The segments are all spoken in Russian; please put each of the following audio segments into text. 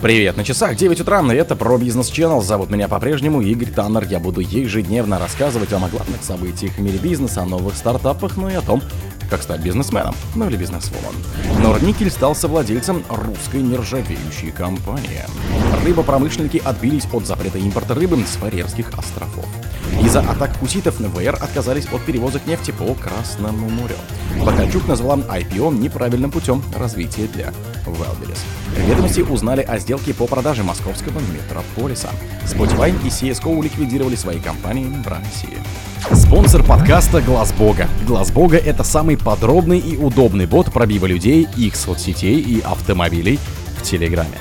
Привет, на часах 9 утра, и это про бизнес Channel. Зовут меня по-прежнему Игорь Таннер. Я буду ежедневно рассказывать вам о главных событиях в мире бизнеса, о новых стартапах, ну и о том, как стать бизнесменом, ну или бизнесвумен. Норникель стал совладельцем русской нержавеющей компании. Рыбопромышленники отбились от запрета импорта рыбы с Фарерских островов. Из-за атак хуситов на ВР отказались от перевозок нефти по Красному морю. Бакальчук назвала IPO неправильным путем развития для Wildberries. Ведомости узнали о сделке по продаже московского метрополиса. Spotify и CSGO ликвидировали свои компании в России. Спонсор подкаста Глаз Бога. Глаз Бога это самый подробный и удобный бот пробива людей, их соцсетей и автомобилей в Телеграме.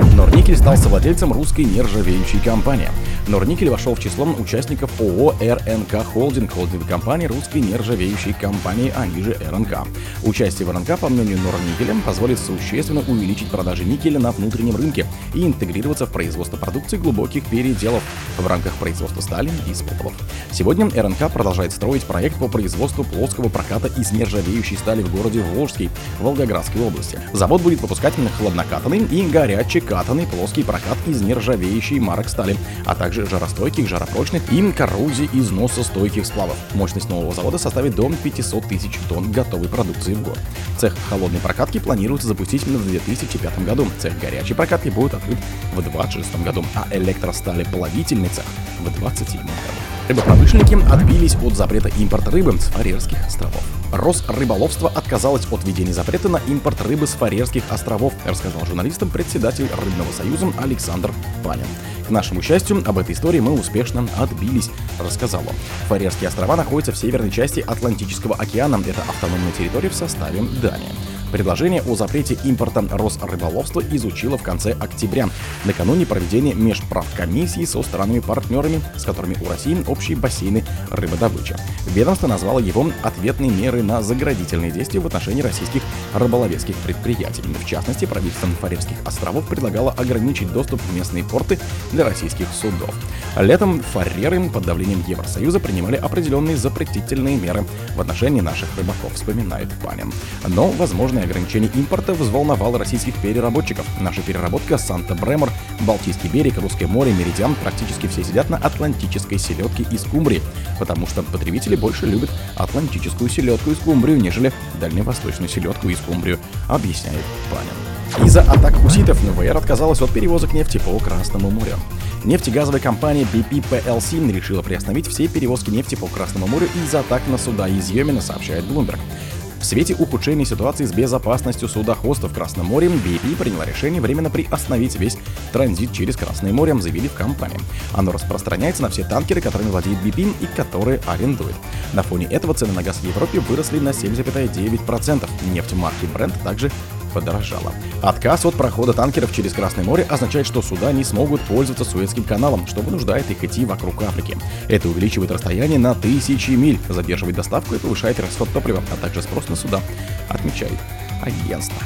Норникель стал совладельцем русской нержавеющей компании. Норникель вошел в число участников ООО РНК Холдинг, холдинговой компании русской нержавеющей компании, а ниже РНК. Участие в РНК, по мнению Норникеля, позволит существенно увеличить продажи никеля на внутреннем рынке и интегрироваться в производство продукции глубоких переделов в рамках производства стали и спополов. Сегодня РНК продолжает строить проект по производству плоского проката из нержавеющей стали в городе Волжский, Волгоградской области. Завод будет выпускать хладнокатанный и горячий катанный плоский прокат из нержавеющей марок стали, а также жаростойких, жаропрочных и коррозии износостойких сплавов. Мощность нового завода составит до 500 тысяч тонн готовой продукции в год. Цех холодной прокатки планируется запустить в 2005 году. Цех горячей прокатки будет открыт в 2026 году, а электростали плавительный цех в 2027 году. Рыбопромышленники отбились от запрета импорта рыбы с Фарерских островов. Росрыболовство отказалось от введения запрета на импорт рыбы с Фарерских островов, рассказал журналистам председатель Рыбного союза Александр Панин. К нашему счастью, об этой истории мы успешно отбились, рассказал он. Фарерские острова находятся в северной части Атлантического океана. Это автономная территория в составе Дании. Предложение о запрете импорта Росрыболовства изучило в конце октября, накануне проведения межправкомиссии со странами-партнерами, с которыми у России общие бассейны рыбодобычи. Ведомство назвало его ответной мерой на заградительные действия в отношении российских рыболовецких предприятий. В частности, правительство Фарерских островов предлагало ограничить доступ в местные порты для российских судов. Летом фареры под давлением Евросоюза принимали определенные запретительные меры в отношении наших рыбаков, вспоминает Панин. Но возможное ограничение импорта взволновало российских переработчиков. Наша переработка Санта-Бремор, Балтийский берег, Русское море, Меридиан практически все сидят на атлантической селедке из скумбрии, потому что потребители больше любят атлантическую селедку из скумбрию, нежели дальневосточную селедку из скумбрию, объясняет Панин. Из-за атак хуситов ВР отказалась от перевозок нефти по Красному морю. Нефтегазовая компания BP PLC решила приостановить все перевозки нефти по Красному морю из-за атак на суда из Йемена, сообщает Bloomberg. В свете ухудшения ситуации с безопасностью судоходства в Красном море, BP приняла решение временно приостановить весь транзит через Красное море, заявили в компании. Оно распространяется на все танкеры, которыми владеет BP и которые арендует. На фоне этого цены на газ в Европе выросли на 7,9%. Нефть марки Brent также подорожала. Отказ от прохода танкеров через Красное море означает, что суда не смогут пользоваться Суэцким каналом, что вынуждает их идти вокруг Африки. Это увеличивает расстояние на тысячи миль, задерживает доставку и повышает расход топлива, а также спрос на суда, отмечает агентство.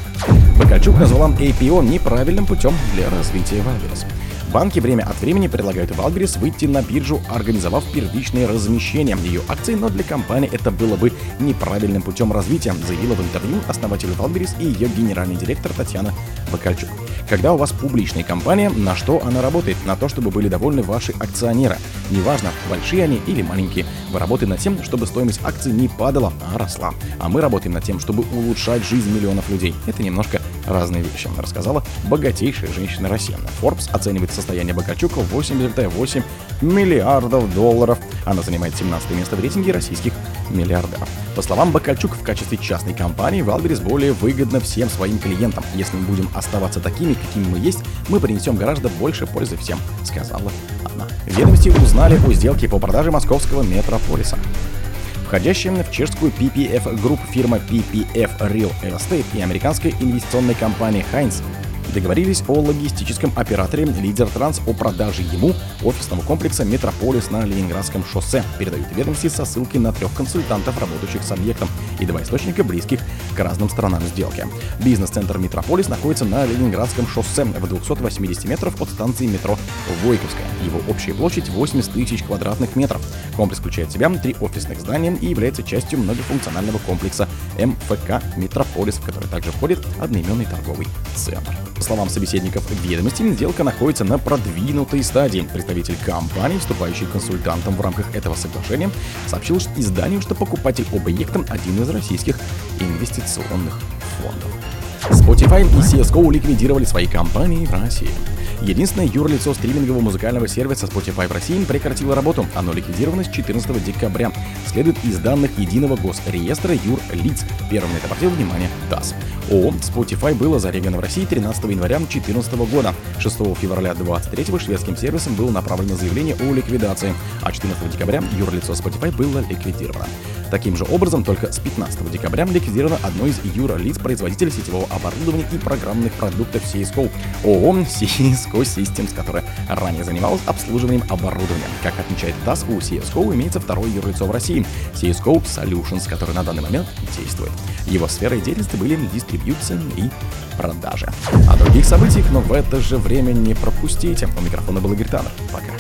Бакальчук назвал IPO неправильным путем для развития Wildberries. Банки время от времени предлагают Wildberries выйти на биржу, организовав первичное размещение ее акций, но для компании это было бы неправильным путем развития, заявила в интервью основатель Валберис и ее генеральный директор Татьяна Бакальчук. Когда у вас публичная компания, на что она работает? На то, чтобы были довольны ваши акционеры. Неважно, большие они или маленькие. Вы работаете над тем, чтобы стоимость акций не падала, а росла. А мы работаем над тем, чтобы улучшать жизнь миллионов людей. Это немножко разные вещи, рассказала богатейшая женщина России. Forbes оценивает состояние Богачука в 8,8 миллиардов долларов. Она занимает 17 место в рейтинге российских миллиардеров. По словам Бакальчук, в качестве частной компании Валберис более выгодно всем своим клиентам. Если мы будем оставаться такими, какими мы есть, мы принесем гораздо больше пользы всем, сказала она. Ведомости узнали о сделке по продаже московского метрополиса входящая в чешскую PPF Group фирма PPF Real Estate и американская инвестиционная компания Heinz договорились о логистическом операторе Лидер Транс о продаже ему офисного комплекса Метрополис на Ленинградском шоссе. Передают ведомости со ссылкой на трех консультантов, работающих с объектом, и два источника, близких к разным сторонам сделки. Бизнес-центр Метрополис находится на Ленинградском шоссе в 280 метров от станции метро Войковская. Его общая площадь 80 тысяч квадратных метров. Комплекс включает в себя три офисных здания и является частью многофункционального комплекса МФК Метрополис, в который также входит одноименный торговый центр. По словам собеседников ведомости, сделка находится на продвинутой стадии. Представитель компании, вступающий консультантом в рамках этого соглашения, сообщил изданию, что покупатель объекта один из российских инвестиционных фондов. Spotify и CSGO ликвидировали свои компании в России. Единственное юрлицо стримингового музыкального сервиса Spotify в России прекратило работу. Оно ликвидировано с 14 декабря. Следует из данных единого госреестра юрлиц. Первым на это обратил внимание ТАСС. ООО Spotify было зарегано в России 13 января 2014 года. 6 февраля 2023 шведским сервисом было направлено заявление о ликвидации, а 14 декабря юрлицо Spotify было ликвидировано. Таким же образом, только с 15 декабря ликвидировано одно из юрлиц производителя сетевого оборудования и программных продуктов CSGO, ООО CSGO Systems, которая ранее занималась обслуживанием оборудования. Как отмечает ТАСС, у CSGO имеется второе юрлицо в России – CSGO Solutions, который на данный момент действует. Его сферой деятельности были дистрибьюция и продажи. О других событиях, но в это же время не пропустите. У микрофона был Игорь Таннер. Пока.